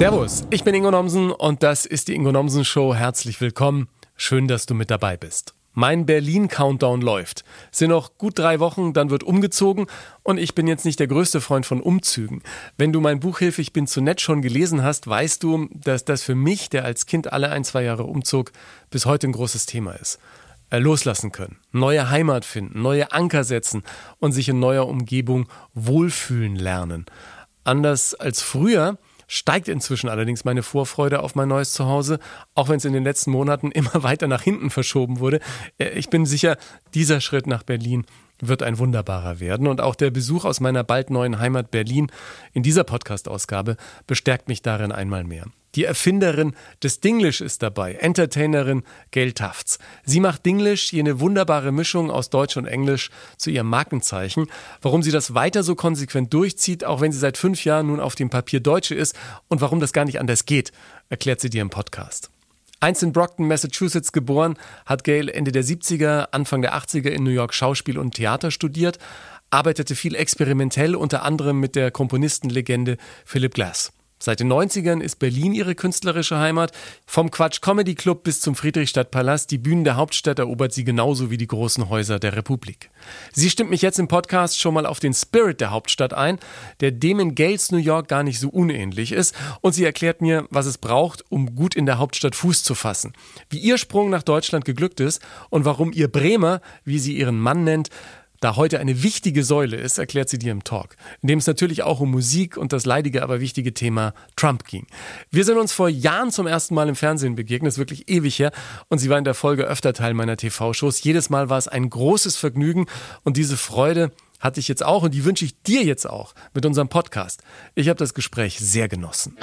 Servus, ich bin Ingo Nomsen und das ist die Ingo Nomsen Show. Herzlich willkommen. Schön, dass du mit dabei bist. Mein Berlin-Countdown läuft. Es sind noch gut drei Wochen, dann wird umgezogen und ich bin jetzt nicht der größte Freund von Umzügen. Wenn du mein Buch Hilfe, ich bin zu nett schon gelesen hast, weißt du, dass das für mich, der als Kind alle ein, zwei Jahre umzog, bis heute ein großes Thema ist. Äh, loslassen können, neue Heimat finden, neue Anker setzen und sich in neuer Umgebung wohlfühlen lernen. Anders als früher steigt inzwischen allerdings meine Vorfreude auf mein neues Zuhause, auch wenn es in den letzten Monaten immer weiter nach hinten verschoben wurde. Äh, ich bin sicher, dieser Schritt nach Berlin wird ein wunderbarer werden. Und auch der Besuch aus meiner bald neuen Heimat Berlin in dieser Podcast-Ausgabe bestärkt mich darin einmal mehr. Die Erfinderin des Dinglish ist dabei, Entertainerin Gail Tufts. Sie macht Dinglish, jene wunderbare Mischung aus Deutsch und Englisch, zu ihrem Markenzeichen. Warum sie das weiter so konsequent durchzieht, auch wenn sie seit fünf Jahren nun auf dem Papier Deutsche ist und warum das gar nicht anders geht, erklärt sie dir im Podcast. Einst in Brockton, Massachusetts geboren, hat Gail Ende der 70er, Anfang der 80er in New York Schauspiel und Theater studiert, arbeitete viel experimentell, unter anderem mit der Komponistenlegende Philip Glass. Seit den 90ern ist Berlin ihre künstlerische Heimat. Vom Quatsch Comedy Club bis zum Friedrichstadtpalast, die Bühnen der Hauptstadt erobert sie genauso wie die großen Häuser der Republik. Sie stimmt mich jetzt im Podcast schon mal auf den Spirit der Hauptstadt ein, der dem in Gales New York gar nicht so unähnlich ist. Und sie erklärt mir, was es braucht, um gut in der Hauptstadt Fuß zu fassen. Wie ihr Sprung nach Deutschland geglückt ist und warum ihr Bremer, wie sie ihren Mann nennt, da heute eine wichtige Säule ist, erklärt sie dir im Talk, in dem es natürlich auch um Musik und das leidige, aber wichtige Thema Trump ging. Wir sind uns vor Jahren zum ersten Mal im Fernsehen begegnet, ist wirklich ewig her, und sie war in der Folge öfter Teil meiner TV-Shows. Jedes Mal war es ein großes Vergnügen und diese Freude hatte ich jetzt auch und die wünsche ich dir jetzt auch mit unserem Podcast. Ich habe das Gespräch sehr genossen.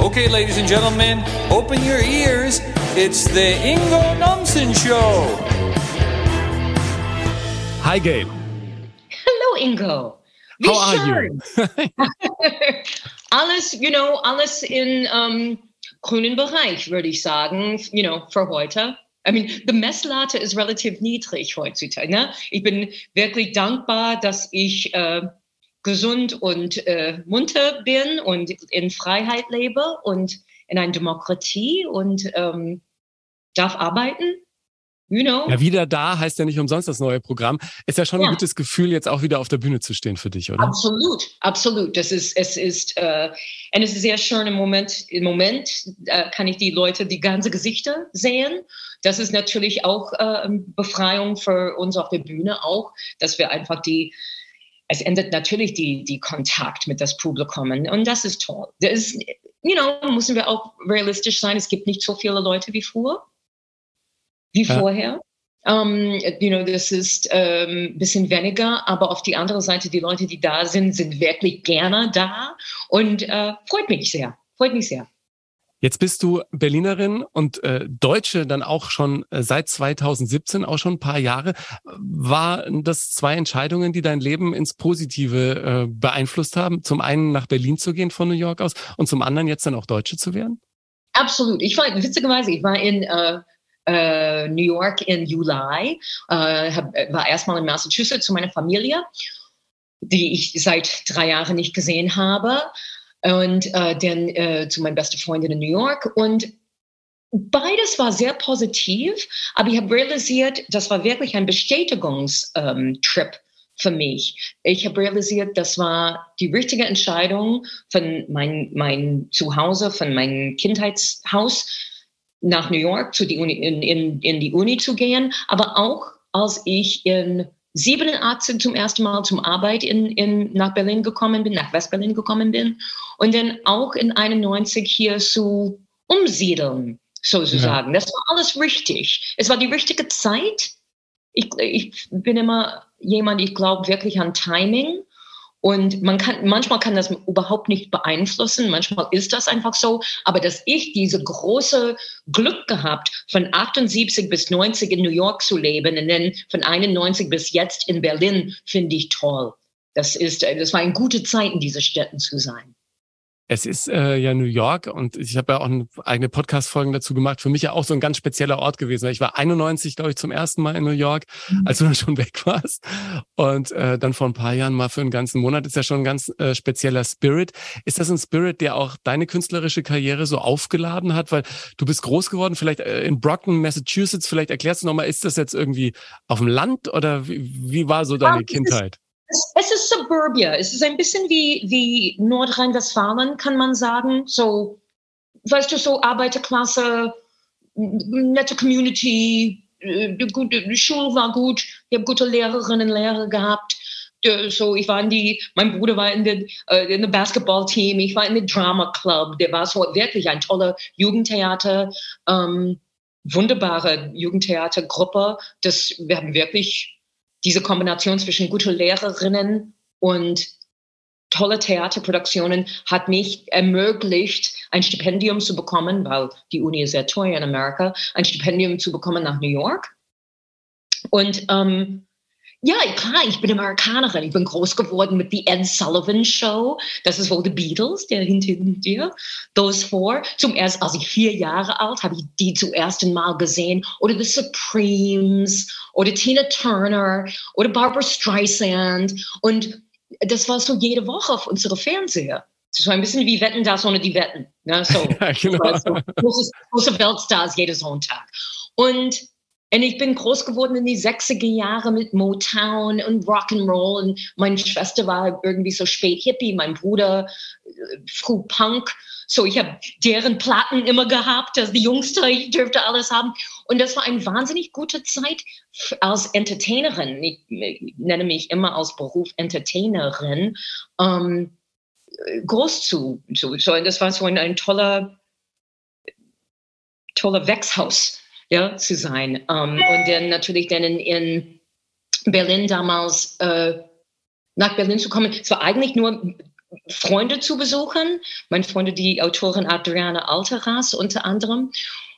Okay, ladies and gentlemen, open your ears. It's the Ingo Nomsen Show. Hi, Gabe. Hello, Ingo. Wie How are you? alles, you know, alles in um, grünen Bereich, würde ich sagen, you know, für heute. I mean, the Messlatte ist relativ niedrig heutzutage. Ne? Ich bin wirklich dankbar, dass ich äh, gesund und äh, munter bin und in Freiheit lebe und in einer Demokratie und ähm, darf arbeiten You know? Ja, wieder da heißt ja nicht umsonst das neue Programm. Ist ja schon ja. ein gutes Gefühl, jetzt auch wieder auf der Bühne zu stehen für dich, oder? Absolut, absolut. Das ist, es ist, äh, und es ist sehr schön im Moment. Im Moment äh, kann ich die Leute, die ganze Gesichter sehen. Das ist natürlich auch äh, Befreiung für uns auf der Bühne auch, dass wir einfach die, es ändert natürlich die, die Kontakt mit das Publikum und das ist toll. Das ist, you know, müssen wir auch realistisch sein. Es gibt nicht so viele Leute wie früher wie ja. vorher. Um, ähm, you know, das ist ein ähm, bisschen weniger, aber auf die andere Seite, die Leute, die da sind, sind wirklich gerne da und äh, freut mich sehr, freut mich sehr. Jetzt bist du Berlinerin und äh, Deutsche dann auch schon äh, seit 2017, auch schon ein paar Jahre. Waren das zwei Entscheidungen, die dein Leben ins Positive äh, beeinflusst haben? Zum einen nach Berlin zu gehen von New York aus und zum anderen jetzt dann auch Deutsche zu werden? Absolut. Ich war witzigerweise, ich war in äh, äh, New York im Juli, äh, hab, war erstmal in Massachusetts zu meiner Familie, die ich seit drei Jahren nicht gesehen habe. Und äh, dann äh, zu meiner besten Freundin in New York. Und beides war sehr positiv, aber ich habe realisiert, das war wirklich ein Bestätigungstrip ähm, für mich. Ich habe realisiert, das war die richtige Entscheidung von mein, mein Zuhause, von meinem Kindheitshaus nach New York zu die Uni, in, in, in die Uni zu gehen, aber auch als ich in 87 zum ersten Mal zum Arbeit in, in, nach Berlin gekommen bin, nach Westberlin gekommen bin und dann auch in 91 hier zu umsiedeln, sozusagen. Ja. Das war alles richtig. Es war die richtige Zeit. Ich, ich bin immer jemand, ich glaube wirklich an Timing. Und man kann, manchmal kann das überhaupt nicht beeinflussen, manchmal ist das einfach so. Aber dass ich diese große Glück gehabt, von 78 bis 90 in New York zu leben und dann von 91 bis jetzt in Berlin, finde ich toll. Das ist, das war eine gute Zeit, in diesen Städten zu sein. Es ist äh, ja New York und ich habe ja auch eigene Podcast-Folgen dazu gemacht. Für mich ja auch so ein ganz spezieller Ort gewesen. Ich war 91, glaube ich, zum ersten Mal in New York, mhm. als du dann schon weg warst. Und äh, dann vor ein paar Jahren mal für einen ganzen Monat ist ja schon ein ganz äh, spezieller Spirit. Ist das ein Spirit, der auch deine künstlerische Karriere so aufgeladen hat? Weil du bist groß geworden, vielleicht äh, in Brockton, Massachusetts. Vielleicht erklärst du nochmal, ist das jetzt irgendwie auf dem Land oder wie, wie war so deine ja, Kindheit? Es, es, ist Suburbia. Es ist ein bisschen wie, wie Nordrhein-Westfalen, kann man sagen. So, weißt du, so Arbeiterklasse, nette Community, äh, die, Schule war gut, ich habe gute Lehrerinnen und Lehrer gehabt. Äh, so, ich war in die, mein Bruder war in der, äh, in der Basketballteam, ich war in der Drama Club, der war so wirklich ein toller Jugendtheater, ähm, wunderbare Jugendtheatergruppe. Das, wir haben wirklich diese Kombination zwischen gute Lehrerinnen und tolle Theaterproduktionen hat mich ermöglicht, ein Stipendium zu bekommen, weil die Uni ist sehr teuer in Amerika, ein Stipendium zu bekommen nach New York. Und ähm, ja, klar, ich bin Amerikanerin. Ich bin groß geworden mit The Ed Sullivan Show. Das ist wohl The Beatles, der hinter dir. Those four. Zum ersten, als ich vier Jahre alt, habe ich die zum ersten Mal gesehen. Oder The Supremes. Oder Tina Turner. Oder Barbara Streisand. Und das war so jede Woche auf unsere Fernseher. So ein bisschen wie Wetten das ohne die Wetten. Ne? So, ja, genau. so große, große Weltstars jeden Sonntag. Und und ich bin groß geworden in die 60er Jahre mit Motown und Rock'n'Roll. Und meine Schwester war irgendwie so spät Hippie, mein Bruder äh, früh Punk. So, ich habe deren Platten immer gehabt. Als die Jüngste, ich dürfte alles haben. Und das war eine wahnsinnig gute Zeit als Entertainerin. Ich, nenne mich immer als Beruf Entertainerin. Ähm, groß zu. So, so, das war so ein, ein toller, toller Wechshaus ja, zu sein. Um, ähm, und dann natürlich dann in, in Berlin damals äh, nach Berlin zu kommen. Es war eigentlich nur Freunde zu besuchen. Meine Freunde, die Autorin Adriana Alteras unter anderem.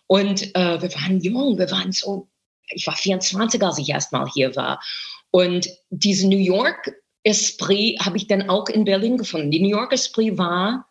Und äh, wir waren jung, wir waren so, ich war 24, als ich erstmal hier war. Und diese New York Esprit habe ich dann auch in Berlin gefunden. Die New York Esprit war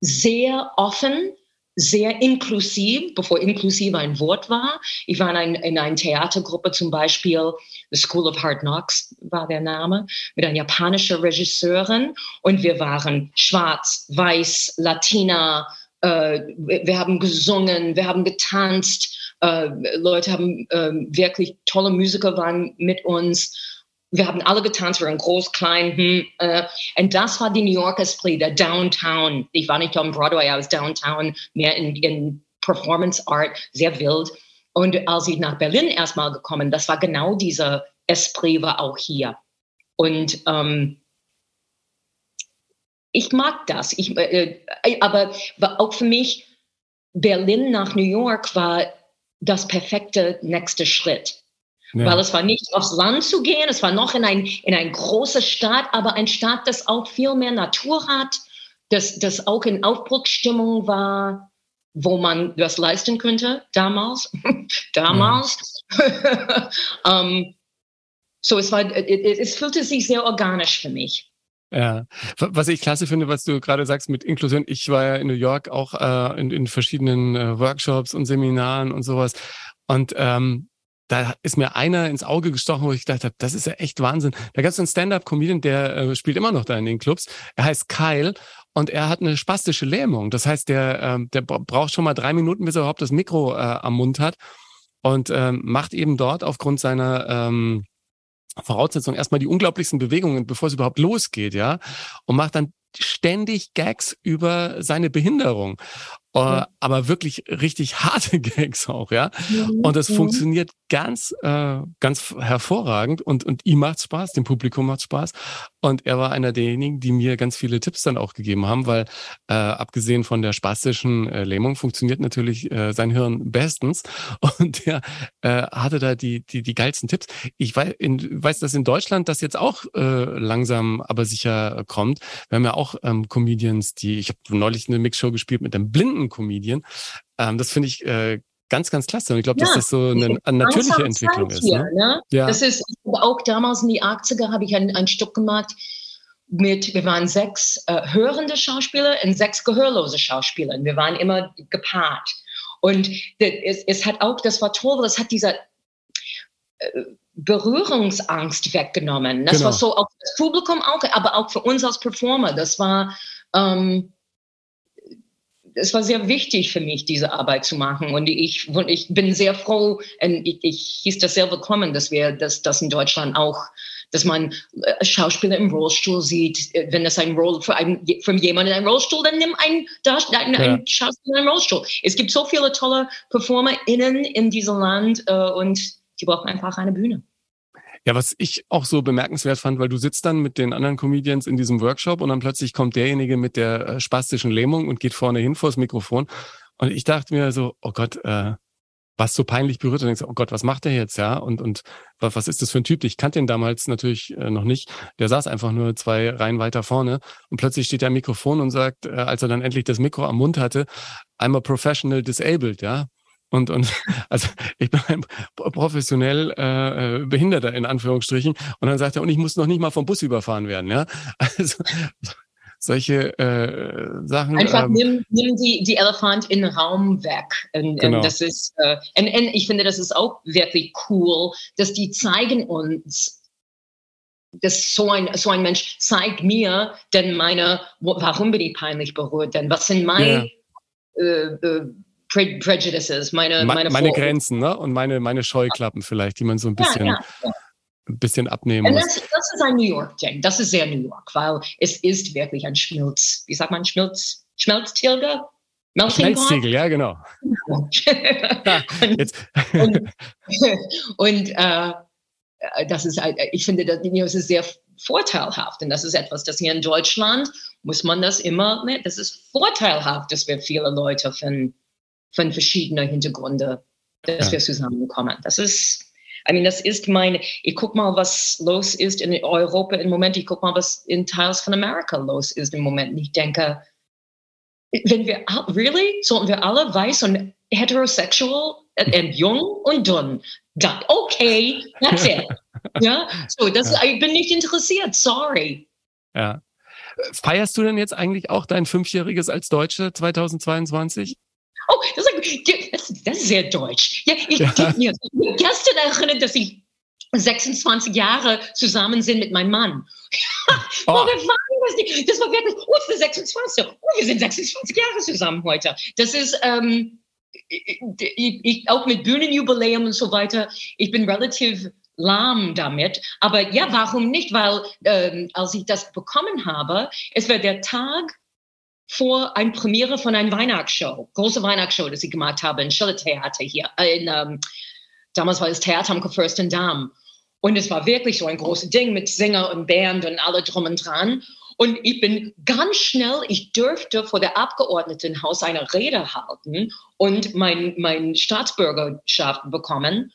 sehr offen, sehr inklusiv, bevor inklusiv ein Wort war. Ich war in, ein, in einer Theatergruppe zum Beispiel, The School of Hard Knocks war der Name, mit einer japanischen Regisseurin und wir waren schwarz, weiß, Latina, äh, wir haben gesungen, wir haben getanzt, äh, Leute haben äh, wirklich tolle Musiker waren mit uns wir haben alle getanzt, wir waren groß, klein. Hm, äh, und das war die New York Esprit, der Downtown. Ich war nicht am Broadway, I was Downtown, mehr in, in Performance Art, sehr wild. Und als ich nach Berlin erstmal gekommen, das war genau dieser Esprit war auch hier. Und ähm, ich mag das. Ich, äh, äh aber auch für mich, Berlin nach New York war das perfekte nächste Schritt. Ja. Weil es war nicht aufs Land zu gehen, es war noch in ein, in ein große Stadt, aber ein Stadt, das auch viel mehr Natur hat, das, das auch in Aufbruchsstimmung war, wo man das leisten könnte, damals. damals. um, ähm, so, es war, es fühlte sich sehr organisch für mich. Ja, was ich klasse finde, was du gerade sagst mit Inklusion. Ich war ja in New York auch äh, in, in verschiedenen äh, Workshops und Seminaren und sowas. Und ähm, da ist mir einer ins Auge gestochen, wo ich gedacht habe, das ist ja echt Wahnsinn. Da gab es einen Stand-up-Comedian, der äh, spielt immer noch da in den Clubs. Er heißt Kyle und er hat eine spastische Lähmung. Das heißt, der, ähm, der braucht schon mal drei Minuten, bis er überhaupt das Mikro äh, am Mund hat und ähm, macht eben dort aufgrund seiner ähm, Voraussetzung erstmal die unglaublichsten Bewegungen, bevor es überhaupt losgeht, ja, und macht dann ständig Gags über seine Behinderung. Uh, aber wirklich richtig harte Gags auch, ja. Mhm. Und das mhm. funktioniert ganz, äh, ganz hervorragend und, und ihm macht Spaß, dem Publikum macht Spaß. Und er war einer derjenigen, die mir ganz viele Tipps dann auch gegeben haben, weil äh, abgesehen von der spastischen äh, Lähmung funktioniert natürlich äh, sein Hirn bestens. Und er äh, hatte da die, die, die geilsten Tipps. Ich weiß, in, weiß, dass in Deutschland das jetzt auch äh, langsam, aber sicher kommt. Wir haben ja auch ähm, Comedians, die, ich habe neulich eine Mixshow gespielt mit einem blinden Comedian. Ähm, das finde ich äh, ganz, ganz klasse. Und ich glaube, ja, dass das so eine, eine natürliche Entwicklung ist. Hier, ne? Ja. Das ist auch damals in die 80er habe ich ein, ein Stück gemacht, mit, wir waren sechs äh, hörende Schauspieler und sechs gehörlose Schauspieler. Wir waren immer gepaart. Und es, es hat auch, das war toll, das hat dieser äh, Berührungsangst weggenommen. Das genau. war so auch das Publikum auch, aber auch für uns als Performer. Das war, ähm, es war sehr wichtig für mich, diese Arbeit zu machen. Und ich, ich bin sehr froh, und ich, ich hieß das sehr willkommen, dass wir das, das in Deutschland auch, dass man äh, Schauspieler im Rollstuhl sieht. Wenn es ein Roll für, ein, für jemanden einen Rollstuhl, dann nimm einen, einen, ja. einen Schauspieler im Rollstuhl. Es gibt so viele tolle PerformerInnen in diesem Land äh, und die brauchen einfach eine Bühne. Ja, was ich auch so bemerkenswert fand, weil du sitzt dann mit den anderen Comedians in diesem Workshop und dann plötzlich kommt derjenige mit der äh, spastischen Lähmung und geht vorne hin vors Mikrofon. Und ich dachte mir so, oh Gott, äh, was so peinlich berührt und denkst, oh Gott, was macht der jetzt, ja? Und, und was ist das für ein Typ? Ich kannte ihn damals natürlich äh, noch nicht. Der saß einfach nur zwei Reihen weiter vorne und plötzlich steht er am Mikrofon und sagt, äh, als er dann endlich das Mikro am Mund hatte, I'm a professional disabled, ja? Und, und also ich bin ein professionell äh, äh, Behinderter in Anführungsstrichen. Und dann sagt er, und ich muss noch nicht mal vom Bus überfahren werden. Ja, also solche äh, Sachen. Einfach ähm, nimm, nimm die, die Elefant in den Raum weg. Und, genau. und das ist, äh, und, und ich finde, das ist auch wirklich cool, dass die zeigen uns, dass so ein, so ein Mensch zeigt mir denn meine, warum bin ich peinlich berührt, denn was sind meine ja. äh, äh, Pre Prejudices, meine, meine, meine Grenzen, ne? Und meine, meine Scheuklappen vielleicht, die man so ein bisschen, ja, ja, ein bisschen abnehmen muss. Das, das, ist ein New York-Ding. Das ist sehr New York, weil es ist wirklich ein Schmilz, wie sagt man, Schmilz, Schmelztiger? Schmelztiegel, ja, genau. und, und, und äh, das ist, ich finde, das ist sehr vorteilhaft. Und das ist etwas, das hier in Deutschland muss man das immer, ne, das ist vorteilhaft, dass wir viele Leute von von verschiedenen Hintergründen, dass ja. wir zusammenkommen. Das ist, I mean, das ist mein, ich guck mal, was los ist in Europa im Moment, ich guck mal, was in Teils von Amerika los ist im Moment. Und ich denke, wenn wir, really, sollten wir alle weiß und heterosexual und jung und dumm. Dann, okay, that's it. ja, so, das, ja. ich bin nicht interessiert, sorry. Ja. Feierst du denn jetzt eigentlich auch dein Fünfjähriges als Deutsche 2022? Oh, das ist, das ist sehr deutsch. Ja, ich, ja. Ich, mir gestern erinnert, dass ich 26 Jahre zusammen sind mit meinem Mann. Oh. oh das, war, das war wirklich, oh, ist 26. Oh, wir sind 26 Jahre zusammen heute. Das ist, ähm, ich, ich, auch mit Bühnenjubiläum und so weiter, ich bin relativ lahm damit. Aber ja, warum nicht? Weil ähm, als ich das bekommen habe, es war der Tag vor ein Premiere von einer Weihnachtsshow, große Weihnachtsshow, das ich gemacht habe in Schiller Theater hier. Äh, in, ähm, damals war das Theater am Fürstendamm. Und es war wirklich so ein großes Ding mit Sänger und Band und alle drum und dran. Und ich bin ganz schnell, ich dürfte vor der Abgeordnetenhaus eine Rede halten und mein, mein Staatsbürgerschaft bekommen.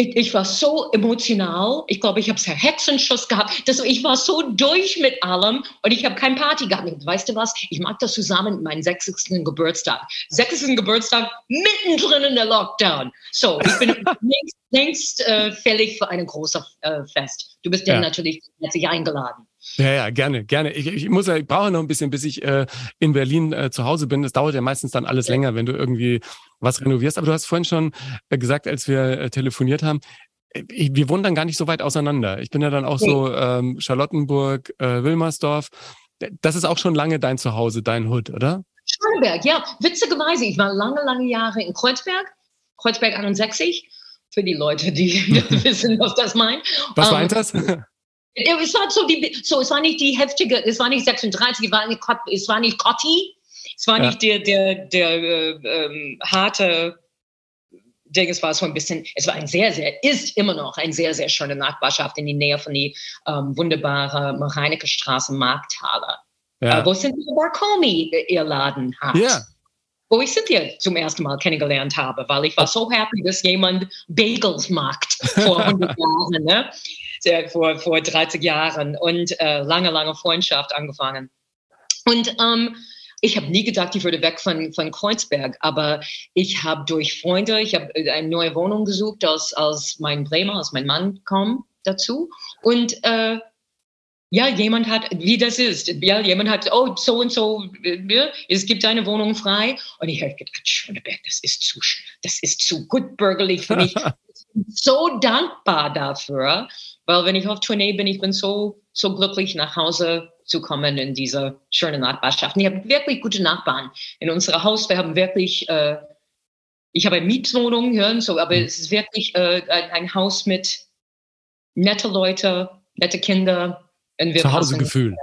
Ich, ich, war so emotional. Ich glaube, ich habe einen Hexenschuss gehabt. Das, ich war so durch mit allem und ich habe keine Party gehabt. Weißt du was? Ich mag das zusammen mit meinem 60. Geburtstag. 60. Geburtstag mittendrin in der Lockdown. So, ich bin längst, längst äh, fällig für ein großes äh, Fest. Du bist ja natürlich herzlich eingeladen. Ja, ja, gerne, gerne. Ich, ich muss ja, ich brauche noch ein bisschen, bis ich äh, in Berlin äh, zu Hause bin. Das dauert ja meistens dann alles länger, wenn du irgendwie was renovierst. Aber du hast vorhin schon äh, gesagt, als wir äh, telefoniert haben, äh, ich, wir wohnen dann gar nicht so weit auseinander. Ich bin ja dann auch so ähm, Charlottenburg, äh, Wilmersdorf. Das ist auch schon lange dein Zuhause, dein Hut, oder? Schöneberg, ja. Witzigerweise, ich war lange, lange Jahre in Kreuzberg, Kreuzberg 61, für die Leute, die wissen, was das meint. Was um, meint das? Es war so, die, so, es war nicht die heftige, es war nicht 36, es war nicht, es war nicht Cotti, es war ja. nicht der, der, der äh, ähm, harte Ding, es war so ein bisschen, es war ein sehr, sehr, ist immer noch ein sehr, sehr schöne Nachbarschaft in die Nähe von die ähm, wunderbare Mareinecke Straße Markthalle. Ja. Äh, wo sind die Barcomi ihr Laden hat. Ja. Wo ich Cynthia zum ersten Mal kennengelernt habe, weil ich war so happy, dass jemand Bagels macht vor 100 Jahren. Ne? Vor, vor 30 Jahren und äh, lange, lange Freundschaft angefangen. Und ähm, ich habe nie gedacht, ich würde weg von, von Kreuzberg, aber ich habe durch Freunde, ich habe eine neue Wohnung gesucht, als, als mein Bremer, als mein Mann kam dazu. Und äh, ja, jemand hat, wie das ist, ja, jemand hat, oh, so und so, ja, es gibt eine Wohnung frei. Und ich habe gedacht, Schöneberg, das ist zu, das ist zu gut bürgerlich für mich. so dankbar dafür, weil wenn ich auf Tournee bin, ich bin so, so glücklich nach Hause zu kommen in diese schöne Nachbarschaft. Und ich habe wirklich gute Nachbarn in unserem Haus. Wir haben wirklich, äh, ich habe eine Mietwohnung, ja, so, aber mhm. es ist wirklich äh, ein, ein Haus mit nette Leute, nette Kinder, Zuhausegefühl.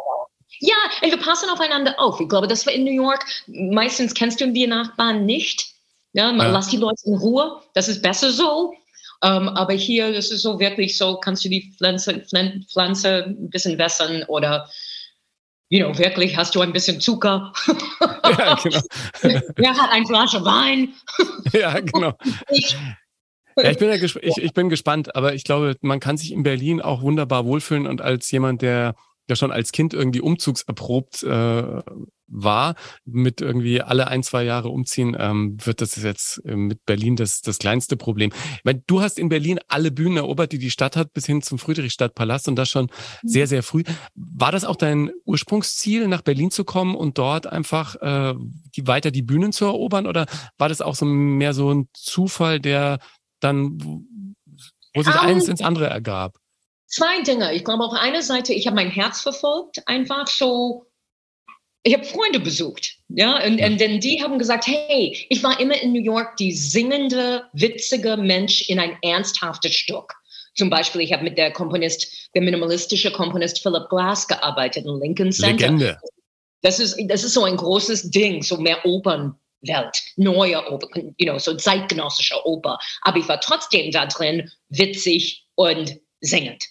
Ja, und wir passen aufeinander auf. Ich glaube, das war in New York. Meistens kennst du die Nachbarn nicht. Ja, man ja. lass die Leute in Ruhe. Das ist besser so. Ähm, aber hier, das ist so wirklich so, kannst du die Pflanze, Pflanze ein bisschen wässern oder you know, wirklich, hast du ein bisschen Zucker? Ja, genau. Wer hat ein Flasche Wein? ja, genau. Ja, ich bin, ja ich, ich bin gespannt, aber ich glaube, man kann sich in Berlin auch wunderbar wohlfühlen und als jemand, der ja schon als Kind irgendwie umzugserprobt äh, war, mit irgendwie alle ein, zwei Jahre umziehen, ähm, wird das jetzt äh, mit Berlin das, das kleinste Problem. Ich meine, du hast in Berlin alle Bühnen erobert, die die Stadt hat, bis hin zum Friedrichstadtpalast und das schon mhm. sehr, sehr früh. War das auch dein Ursprungsziel, nach Berlin zu kommen und dort einfach äh, die, weiter die Bühnen zu erobern oder war das auch so mehr so ein Zufall, der dann, wo sich um, eins ins andere ergab? Zwei Dinge. Ich glaube, auf einer Seite, ich habe mein Herz verfolgt, einfach so. Ich habe Freunde besucht, ja, und, und denn die haben gesagt, hey, ich war immer in New York die singende, witzige Mensch in ein ernsthaftes Stück. Zum Beispiel, ich habe mit der Komponist, der minimalistische Komponist Philip Glass gearbeitet in Lincoln Center. Legende. Das ist, das ist so ein großes Ding, so mehr Opern Welt, neue Oper, you know, so zeitgenössische Oper. Aber ich war trotzdem da drin, witzig und singend.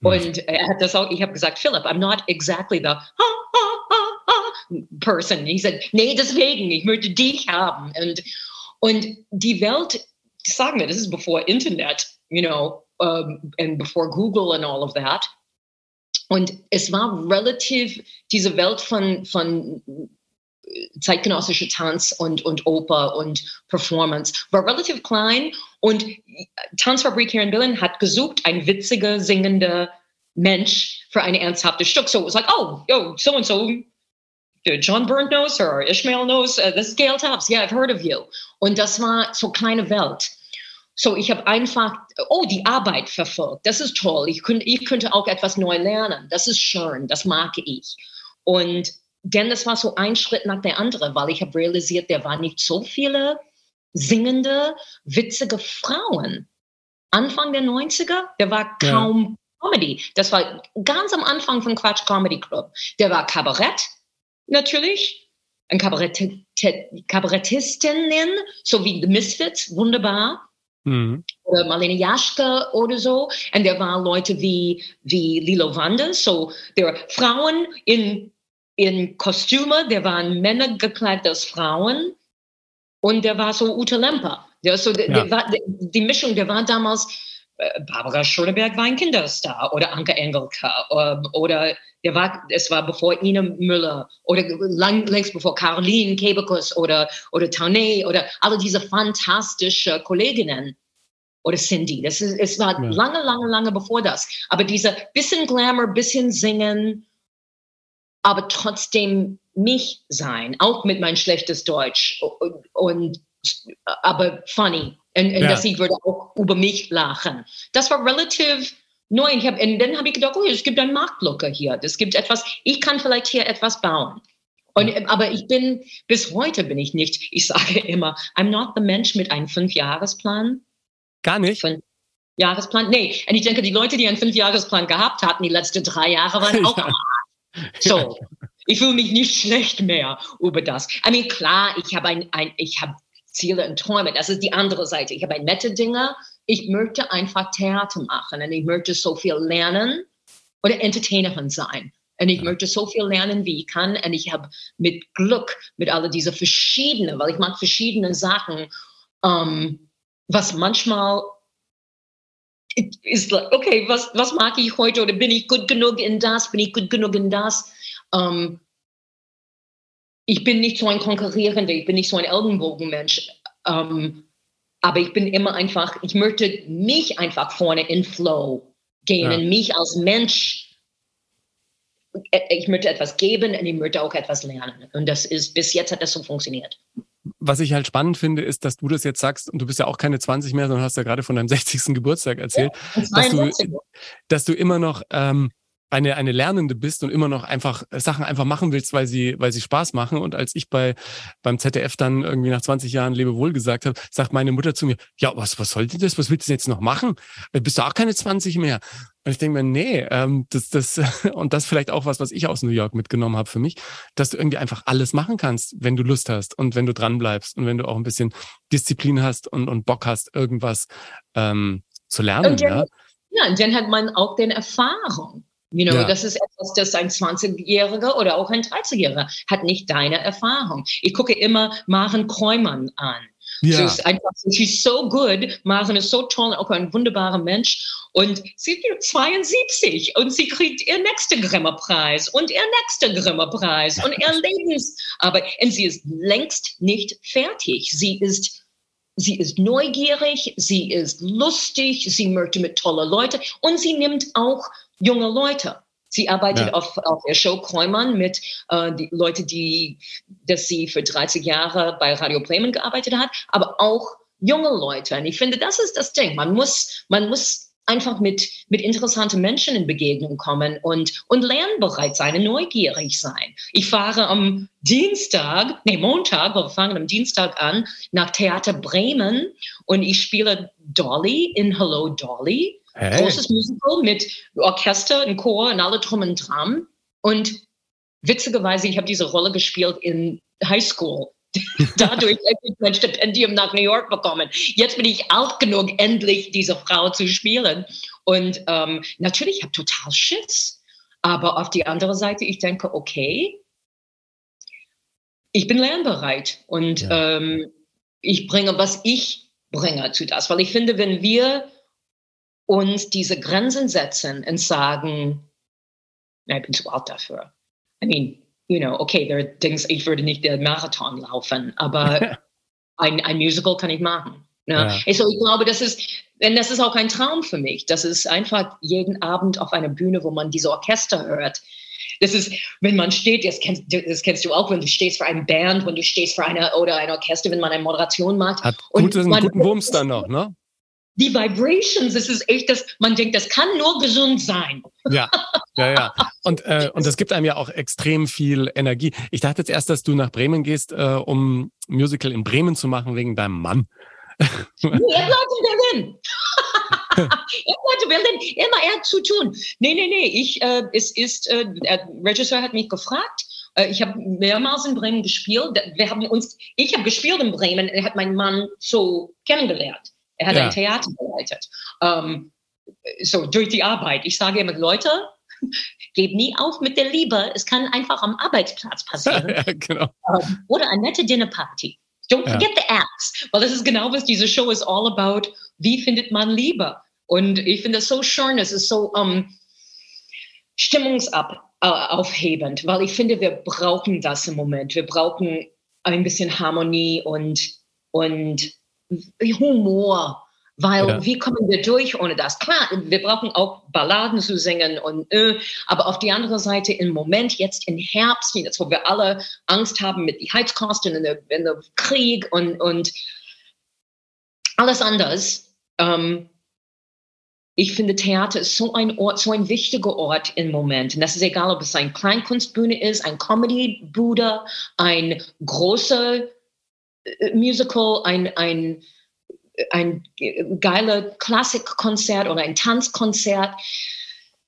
Mhm. Und er hat das auch, ich habe gesagt, Philip, I'm not exactly the ha, ha, ha, ha person. He said, nee, deswegen, ich möchte dich haben. Und, und die Welt, sagen wir, das ist bevor Internet, you know, um, and before Google and all of that. Und es war relativ, diese Welt von, von zeitgenössische Tanz und, und Oper und Performance war relativ klein und Tanzfabrik hier in Berlin hat gesucht, ein witziger, singender Mensch für ein ernsthaftes Stück. So it was like, oh, yo, so and so, John Byrne knows her, Ishmael knows, uh, this is Gail Tops, yeah, I've heard of you. Und das war so kleine Welt. So, ich habe einfach, oh, die Arbeit verfolgt. Das ist toll. Ich, könnte, ich könnte auch etwas neu lernen. Das ist schön. Das mag ich. Und denn das war so ein Schritt nach der anderen, weil ich habe realisiert, der war nicht so viele singende, witzige Frauen. Anfang der 90er, der war kaum ja. Comedy. Das war ganz am Anfang von Quatsch Comedy Club. Der war Kabarett, natürlich. Ein Kabarett Kabarettistinnen, so wie The Misfits, wunderbar. Mhm. Oder Marlene Jaschke oder so. Und der war Leute wie, wie Lilo Wanda, so der Frauen in in Kostüme, der waren Männer gekleidet als Frauen und der war so Ute Lemper. Der so, der, ja. der war, die Mischung, der war damals, äh, Barbara Schöneberg war ein Kinderstar oder Anke Engelke ähm, oder der war, es war bevor Ina Müller oder lang, längst bevor Caroline Kebekus oder, oder Taunay oder alle diese fantastischen Kolleginnen oder Cindy. Das ist, es war ja. lange, lange, lange bevor das. Aber dieser bisschen Glamour, bisschen Singen, aber trotzdem mich sein, auch mit mein schlechtes Deutsch und, und aber funny. Und, und ja. dass ich würde auch über mich lachen. Das war relativ neu. Ich hab, und dann habe ich gedacht, oh, es gibt einen Marktlücke hier. Es gibt etwas, ich kann vielleicht hier etwas bauen. Und, aber ich bin, bis heute bin ich nicht, ich sage immer, I'm not the Mensch mit einem Fünfjahresplan. Gar nicht? Fünf Jahresplan? Nee. Und ich denke, die Leute, die einen Fünfjahresplan gehabt hatten, die letzten drei Jahre waren auch ja. So, ich fühle mich nicht schlecht mehr über das. I mean, klar, ich habe ein, ein, ich habe Ziele und Träume. Das ist die andere Seite. Ich habe ein nette Dinge. Ich möchte einfach Theater machen und ich möchte so viel lernen oder Entertainerin sein. Und ich möchte so viel lernen, wie ich kann. Und ich habe mit Glück, mit all diese verschiedenen, weil ich mag verschiedene Sachen, ähm, was manchmal ist like, okay, was, was mag ich heute oder bin ich gut genug in das, bin ich gut genug in das? Um, ich bin nicht so ein Konkurrierender, ich bin nicht so ein Ellenbogenmensch, um, aber ich bin immer einfach, ich möchte mich einfach vorne in Flow gehen ja. mich als Mensch ich möchte etwas geben und ich möchte auch etwas lernen. Und das ist, bis jetzt hat das so funktioniert. Was ich halt spannend finde, ist, dass du das jetzt sagst, und du bist ja auch keine 20 mehr, sondern hast ja gerade von deinem 60. Geburtstag erzählt, ja, dass, du, dass du immer noch ähm, eine, eine Lernende bist und immer noch einfach Sachen einfach machen willst, weil sie, weil sie Spaß machen. Und als ich bei, beim ZDF dann irgendwie nach 20 Jahren Lebewohl gesagt habe, sagt meine Mutter zu mir, ja, was, was soll denn das? Was willst du jetzt noch machen? Bist du auch keine 20 mehr? Und ich denke mir, nee, ähm, das, das, und das vielleicht auch was, was ich aus New York mitgenommen habe für mich, dass du irgendwie einfach alles machen kannst, wenn du Lust hast und wenn du dran bleibst und wenn du auch ein bisschen Disziplin hast und, und Bock hast, irgendwas ähm, zu lernen. Und dann, ja? ja, dann hat man auch den Erfahrung. You know, ja. das ist etwas, das ein 20-Jähriger oder auch ein 30-Jähriger hat nicht deine Erfahrung. Ich gucke immer Maren Kräumann an. Ja. Sie ist einfach, she's so good. Maren ist so toll, auch ein wunderbarer Mensch. Und sie ist 72 und sie kriegt ihr nächster Grimme-Preis und ihr nächster Grimme-Preis und ihr Lebensarbeit. Und sie ist längst nicht fertig. Sie ist Sie ist neugierig, sie ist lustig, sie möchte mit tollen Leuten und sie nimmt auch junge Leute. Sie arbeitet ja. auf, auf der Show Kräumann mit äh, die Leute, die, dass sie für 30 Jahre bei Radio Bremen gearbeitet hat, aber auch junge Leute. Und ich finde, das ist das Ding. Man muss, man muss einfach mit, mit interessanten Menschen in Begegnung kommen und, und lernbereit sein und neugierig sein. Ich fahre am Dienstag, nee, Montag, wir fangen am Dienstag an, nach Theater Bremen und ich spiele Dolly in Hello Dolly. Hey. Großes Musical mit Orchester und Chor und alle drum und dran. Und witzigerweise, ich habe diese Rolle gespielt in High School. Dadurch habe ich mein Stipendium nach New York bekommen. Jetzt bin ich alt genug, endlich diese Frau zu spielen. Und ähm, natürlich habe ich total Schiss. Aber auf die andere Seite, ich denke, okay, ich bin lernbereit und ja. ähm, ich bringe, was ich bringe zu das. Weil ich finde, wenn wir uns diese Grenzen setzen und sagen, ich bin zu alt dafür. I mean, you know, okay, there are things, ich würde nicht den Marathon laufen, aber ein, ein Musical kann ich machen. Ne? Ja. Also ich glaube, das ist, denn das ist auch ein Traum für mich. Das ist einfach jeden Abend auf einer Bühne, wo man diese Orchester hört. Das ist, wenn man steht, das kennst, das kennst du auch, wenn du stehst für eine Band, wenn du stehst für eine oder ein Orchester, wenn man eine Moderation macht. Hat gutes, und man, guten Wumms dann noch, ne? Die Vibrations, es ist echt, dass man denkt, das kann nur gesund sein. Ja, ja, ja. Und, äh, und das gibt einem ja auch extrem viel Energie. Ich dachte jetzt erst, dass du nach Bremen gehst, äh, um Musical in Bremen zu machen wegen deinem Mann. Nee, er bleibt in Berlin. er bleibt in Berlin. Immer er hat zu tun. Nee, nee, nee. Ich, äh, es ist, äh, der Regisseur hat mich gefragt. Äh, ich habe mehrmals in Bremen gespielt. Wir haben uns, ich habe gespielt in Bremen. Er hat meinen Mann so kennengelernt. Er hat ja. ein Theater geleitet. Ähm, so durch die Arbeit. Ich sage immer, Leute, gebt nie auf mit der Liebe. Es kann einfach am Arbeitsplatz passieren. ja, genau. Ähm, oder eine nette Dinnerparty. Don't forget ja. the apps. Weil das ist genau, was diese Show ist all about. Wie findet man Liebe? Und ich finde es so schön, es ist so um, ähm, stimmungsaufhebend, weil ich finde, wir brauchen das im Moment. Wir brauchen ein bisschen Harmonie und, und Humor, weil ja. wie kommen wir durch ohne das? Klar, wir brauchen auch Balladen zu singen und äh, aber auf die andere Seite im Moment jetzt im Herbst, jetzt wo wir alle Angst haben mit den Heizkosten und der, der Krieg und und alles anders. Ähm, ich finde, Theater ist so ein Ort, so ein wichtiger Ort im Moment. Und das ist egal, ob es ein Kleinkunstbühne ist, ein Comedy-Bude, ein großer Musical, ein, ein, ein geiler Klassikkonzert oder ein Tanzkonzert.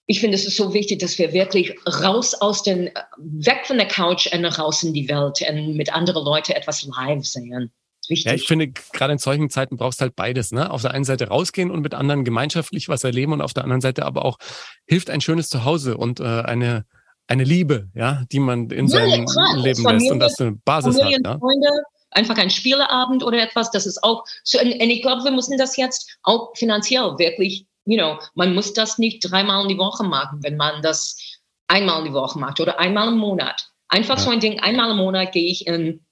Ich finde, es ist so wichtig, dass wir wirklich raus aus den, weg von der Couch und raus in die Welt und mit anderen Leuten etwas live sehen. Ja, ich finde, gerade in solchen Zeiten brauchst du halt beides. Ne? Auf der einen Seite rausgehen und mit anderen gemeinschaftlich was erleben und auf der anderen Seite aber auch hilft ein schönes Zuhause und äh, eine, eine Liebe, ja, die man in ja, seinem ja, Leben Familie, lässt und dass du eine Basis Familie, hast. Ja? Freunde, einfach ein Spieleabend oder etwas. Das ist auch so. Und ich glaube, wir müssen das jetzt auch finanziell wirklich, you know, man muss das nicht dreimal in die Woche machen, wenn man das einmal in die Woche macht oder einmal im Monat. Einfach ja. so ein Ding, einmal im Monat gehe ich in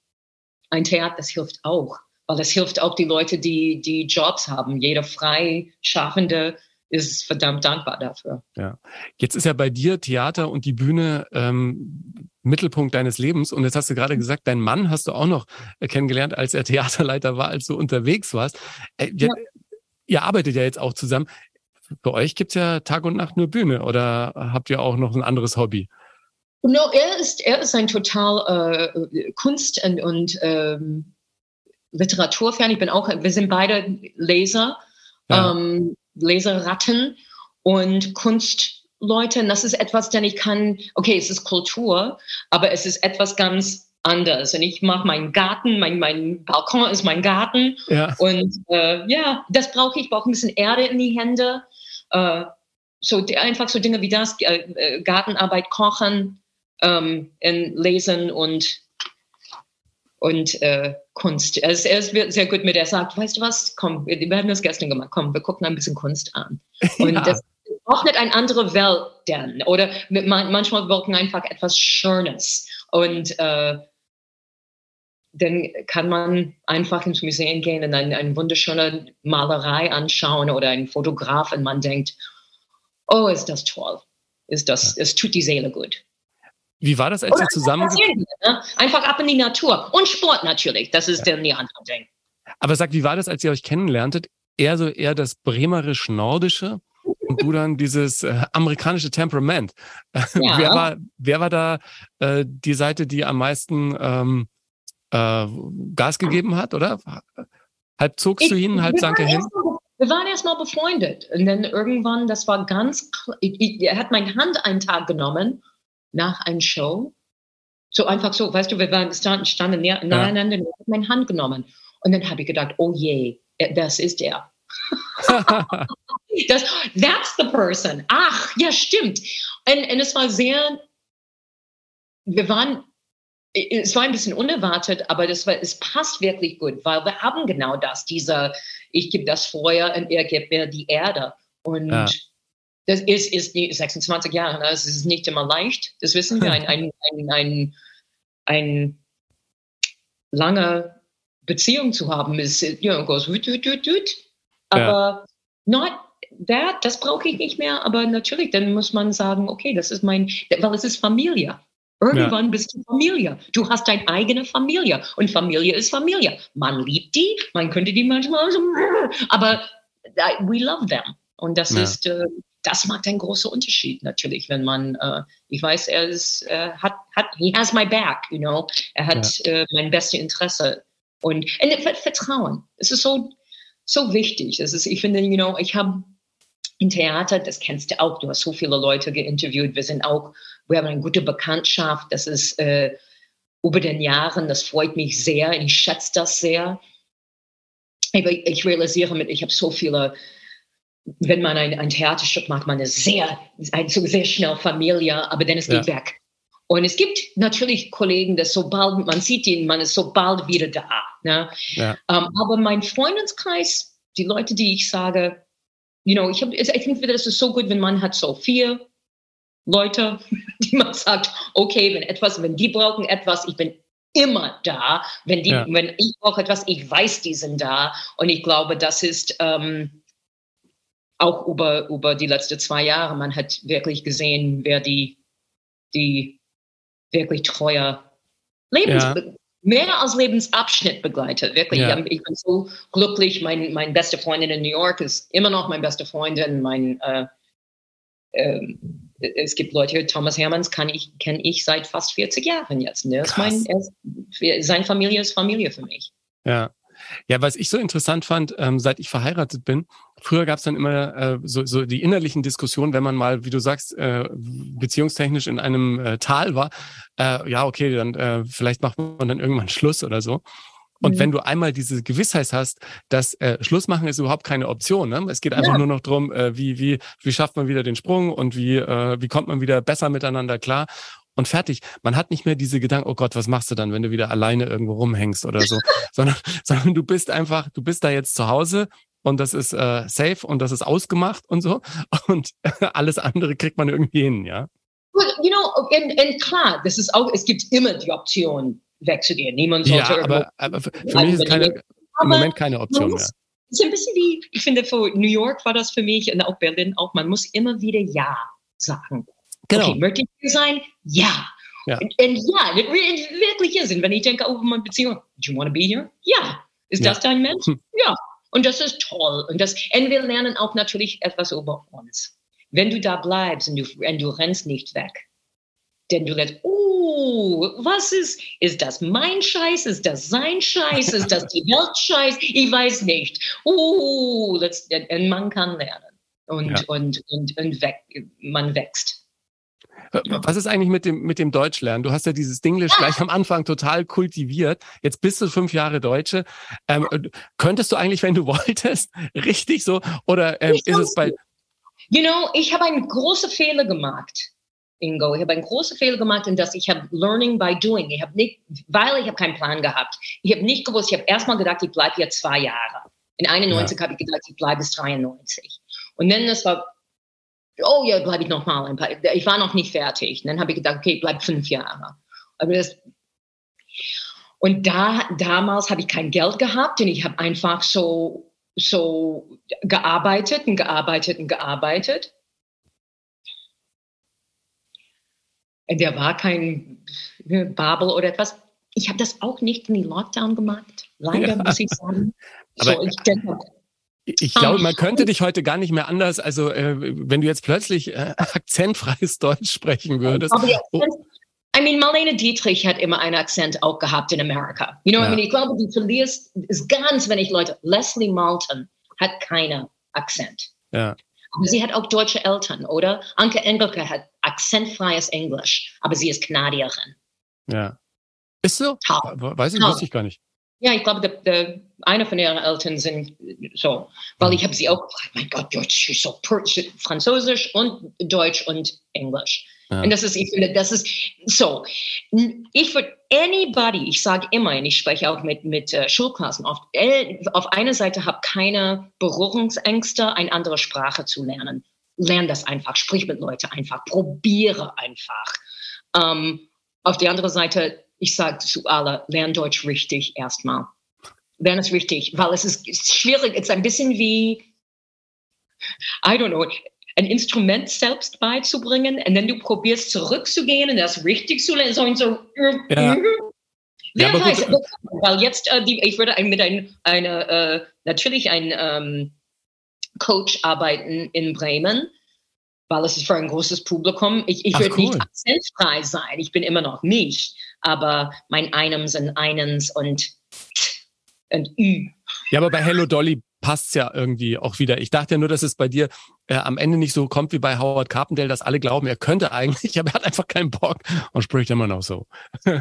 ein Theater, das hilft auch. Weil das hilft auch die Leute, die, die Jobs haben. Jeder Freischaffende ist verdammt dankbar dafür. Ja. Jetzt ist ja bei dir Theater und die Bühne ähm, Mittelpunkt deines Lebens. Und jetzt hast du gerade gesagt, dein Mann hast du auch noch äh, kennengelernt, als er Theaterleiter war, als du unterwegs warst. Äh, ja. Ihr arbeitet ja jetzt auch zusammen. Bei euch gibt's ja Tag und Nacht nur Bühne oder habt ihr auch noch ein anderes Hobby? No, er ist, er ist ein total äh, Kunst- und, und ähm, Literaturfan. Ich bin auch, wir sind beide Leser, ja. ähm, Leserratten und Kunstleute. Und das ist etwas, denn ich kann, okay, es ist Kultur, aber es ist etwas ganz anders. Und ich mache meinen Garten, mein, mein Balkon ist mein Garten. Ja. Und äh, ja, das brauche ich. Ich brauche ein bisschen Erde in die Hände. Äh, so einfach so Dinge wie das, äh, äh Gartenarbeit, Kochen, ähm, Lesen und und äh, Kunst. Er ist, er ist sehr gut mit, er sagt, weißt du was, komm, wir, wir haben das gestern gemacht, komm, wir gucken ein bisschen Kunst an. Und ja. das öffnet eine andere Welt dann. Oder manchmal wirken einfach etwas Schönes. Und äh, dann kann man einfach ins Museum gehen und eine, eine wunderschöne Malerei anschauen oder einen Fotograf und man denkt, oh, ist das toll. Ist das, es tut die Seele gut. Wie war das, als Oder ihr zusammen... Ne? Einfach ab in die Natur. Und Sport natürlich, das ist ja. dann die andere Ding. Aber sag, wie war das, als ihr euch kennenlerntet? Eher so eher das bremerisch-nordische und du dann dieses äh, amerikanische Temperament. Ja. wer, war, wer war da äh, die Seite, die am meisten ähm, äh, Gas gegeben hat, oder? Halb zogst ich, du ihn, halb sank er hin? Wir waren erstmal befreundet. Und dann irgendwann, das war ganz, ich, ich, er hat meine Hand einen Tag genommen nach einer Show. So einfach so, weißt du, wir waren standen, standen nacheinander ja. und hat meine Hand genommen. Und dann habe ich gedacht, oh je, das ist er. das, that's the person. Ach, ja, stimmt. Und, und es war sehr, wir waren, es war ein bisschen unerwartet, aber das war, es passt wirklich gut, weil wir haben genau das, dieser, ich gebe das Feuer und er gibt mir die Erde. Und ja das ist, ist die 26 Jahre, das ist nicht immer leicht, das wissen wir, ein, ein, ein, ein, ein lange Beziehung zu haben, ist, you know, goes wüt, wüt, wüt, wüt. Aber ja. not that, das brauche ich nicht mehr, aber natürlich, dann muss man sagen, okay, das ist mein, weil es ist Familie. Irgendwann ja. bist du Familie. Du hast deine eigene Familie. Und Familie ist Familie. Man liebt die, man könnte die manchmal so, aber uh, we love them. Und das ja. ist, äh, das macht einen großen Unterschied natürlich, wenn man, äh, ich weiß, er ist, äh, hat, hat, he has my back, you know, er hat ja. äh, mein bestes Interesse und, und Vertrauen. Es ist so, so wichtig. Es ist, ich finde, you know, ich habe im Theater, das kennst du auch, du hast so viele Leute geinterviewt, wir sind auch, wir haben eine gute Bekanntschaft, das ist äh, über den Jahren, das freut mich sehr, ich schätze das sehr. Aber ich realisiere mit, ich habe so viele wenn man ein, ein Theaterstück macht, man ist sehr, ein, sehr schnell Familie, aber dann es geht ja. weg. Und es gibt natürlich Kollegen, dass sobald man sieht ihn, man ist sobald wieder da. Ne? Ja. Um, ähm, aber mein Freundeskreis, die Leute, die ich sage, you know, ich, hab, ich finde, das ist so gut, wenn man hat so vier Leute, die man sagt, okay, wenn etwas, wenn die brauchen etwas, ich bin immer da. Wenn die, ja. wenn ich brauche etwas, ich weiß, die sind da. Und ich glaube, das ist ähm, auch über, über die letzten zwei Jahre, man hat wirklich gesehen, wer die, die wirklich treue Lebens, ja. mehr als Lebensabschnitt begleitet. Wirklich, ja. ich bin so glücklich. Mein, mein beste Freundin in New York ist immer noch meine beste Freundin. Mein, äh, äh, es gibt Leute, Thomas Hermanns kann ich, kenne ich seit fast 40 Jahren jetzt. Ne? Mein, er, seine Familie ist Familie für mich. Ja. Ja, was ich so interessant fand, ähm, seit ich verheiratet bin, früher gab es dann immer äh, so, so die innerlichen Diskussionen, wenn man mal, wie du sagst, äh, beziehungstechnisch in einem äh, Tal war, äh, ja, okay, dann äh, vielleicht macht man dann irgendwann Schluss oder so. Und mhm. wenn du einmal diese Gewissheit hast, dass äh, Schluss machen ist überhaupt keine Option. Ne? Es geht einfach ja. nur noch drum, äh, wie, wie, wie schafft man wieder den Sprung und wie, äh, wie kommt man wieder besser miteinander klar und fertig. Man hat nicht mehr diese Gedanken, oh Gott, was machst du dann, wenn du wieder alleine irgendwo rumhängst oder so, sondern, sondern du bist einfach, du bist da jetzt zu Hause und das ist äh, safe und das ist ausgemacht und so und alles andere kriegt man irgendwie hin, ja. Well, you know, und, und klar, das ist auch, es gibt immer die Option, wegzugehen. Niemand sollte ja, aber, aber für, mich ist keine, im Moment keine Option muss, mehr. ist ein bisschen wie, ich finde, für New York war das für mich und auch Berlin auch, man muss immer wieder Ja sagen. Genau. Okay, möchte ich hier sein? Ja. Ja. Und, und ja, wirklich ist. Und wenn ich denke über meine Beziehung, do you want to be here? Ja. Ist Ja. das dein Mensch? Hm. Ja. Und das ist toll. Und, das, und wir lernen auch natürlich etwas über uns. Wenn du da bleibst und du, und du rennst nicht weg, denn du lässt, oh, was ist, ist das mein Scheiß? Ist das sein Scheiß? Ist das die Welt Scheiß? Ich weiß nicht. Oh, und man kann lernen. Und, Ja. und, und, und weg, man wächst. Was ist eigentlich mit dem, mit dem Deutschlernen? Du hast ja dieses Dinglish gleich am Anfang total kultiviert. Jetzt bist du fünf Jahre Deutsche. Ähm, könntest du eigentlich, wenn du wolltest, richtig so? Oder ähm, ist es bei. You know, ich habe einen großen Fehler gemacht, Ingo. Ich habe einen großen Fehler gemacht, in dass ich habe Learning by Doing. Ich habe nicht, weil ich habe keinen Plan gehabt. Ich habe nicht gewusst, ich habe erstmal gedacht, ich bleibe hier zwei Jahre. In 91 habe ich gedacht, ich bleibe bis 93. Und dann das war, oh ja, bleibe ich noch mal ein paar. Ich war noch nicht fertig. Und dann habe ich gedacht, okay, ich bleibe fünf Jahre. Aber das, und da, damals habe ich kein Geld gehabt und ich habe einfach so, so gearbeitet und gearbeitet und gearbeitet. Und der war kein äh, Babel oder etwas. Ich habe das auch nicht in die Lockdown gemacht. Leider Ja. muss ich sagen. Aber- so, ich denke, Ich glaube, man könnte dich heute gar nicht mehr anders, also äh, wenn du jetzt plötzlich äh, akzentfreies Deutsch sprechen würdest. Aber die Oh. I mean, Marlene Dietrich hat immer einen Akzent auch gehabt in Amerika. You know, Ja. I mean, ich glaube, du verlierst es ganz, wenn ich Leute, Leslie Malton hat keinen Akzent. Ja. Aber sie hat auch deutsche Eltern, oder? Anke Engelke hat akzentfreies Englisch, aber sie ist Kanadierin. Ja. Ist so? Ha. Weiß ich, wusste ich gar nicht. Ja, ich glaube, der, der, eine von ihren Eltern sind so, weil ich habe sie auch gefragt, mein Gott, Deutsch, she's so Französisch und Deutsch und Englisch. Ja. Und das ist, ich finde, das ist so. Ich würde anybody, ich sage immer, und ich spreche auch mit, mit äh, Schulklassen oft, äh, auf einer Seite habe keine Berührungsängste, eine andere Sprache zu lernen. Lern das einfach, sprich mit Leuten einfach, probiere einfach. Ähm, auf die andere Seite, ich sage zu alle, lern Deutsch richtig erstmal. Lern es richtig, weil es ist, ist schwierig, es ist ein bisschen wie, I don't know, ein Instrument selbst beizubringen und dann du probierst zurückzugehen und das richtig zu lernen. So, und so, Ja. mhm. Ja, Wer aber weiß, gut. weil jetzt, äh, die, ich würde mit ein, eine, äh, natürlich ein ähm, Coach arbeiten in Bremen, weil es ist für ein großes Publikum. Ich, ich würde cool. nicht akzentfrei sein, ich bin immer noch mich, aber mein Einens und Einens und, und Ü. Ja, aber bei Hello Dolly passt's ja irgendwie auch wieder. Ich dachte ja nur, dass es bei dir äh, am Ende nicht so kommt wie bei Howard Carpendale, dass alle glauben, er könnte eigentlich, aber er hat einfach keinen Bock und spricht immer noch so.